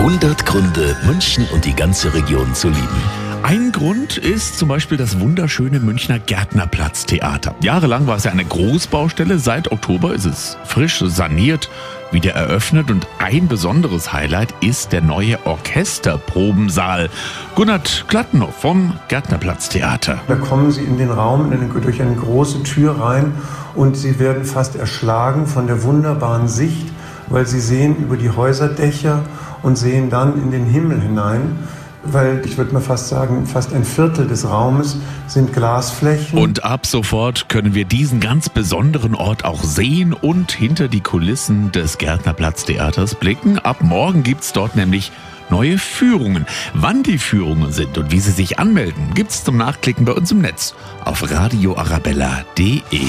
100 Gründe, München und die ganze Region zu lieben. Ein Grund ist zum Beispiel das wunderschöne Münchner Gärtnerplatz-Theater. Jahrelang war es ja eine Großbaustelle. Seit Oktober ist es frisch saniert, wieder eröffnet und ein besonderes Highlight ist der neue Orchesterprobensaal. Gunnert Klattner vom Gärtnerplatz-Theater. Da kommen Sie in den Raum in eine, durch eine große Tür rein und Sie werden fast erschlagen von der wunderbaren Sicht, weil Sie sehen über die Häuserdächer und sehen dann in den Himmel hinein weil ich würde mal fast sagen, fast ein Viertel des Raumes sind Glasflächen. Und ab sofort können wir diesen ganz besonderen Ort auch sehen und hinter die Kulissen des Gärtnerplatztheaters blicken. Ab morgen gibt's dort nämlich neue Führungen. Wann die Führungen sind und wie Sie sich anmelden, gibt's zum Nachklicken bei uns im Netz auf radioarabella.de.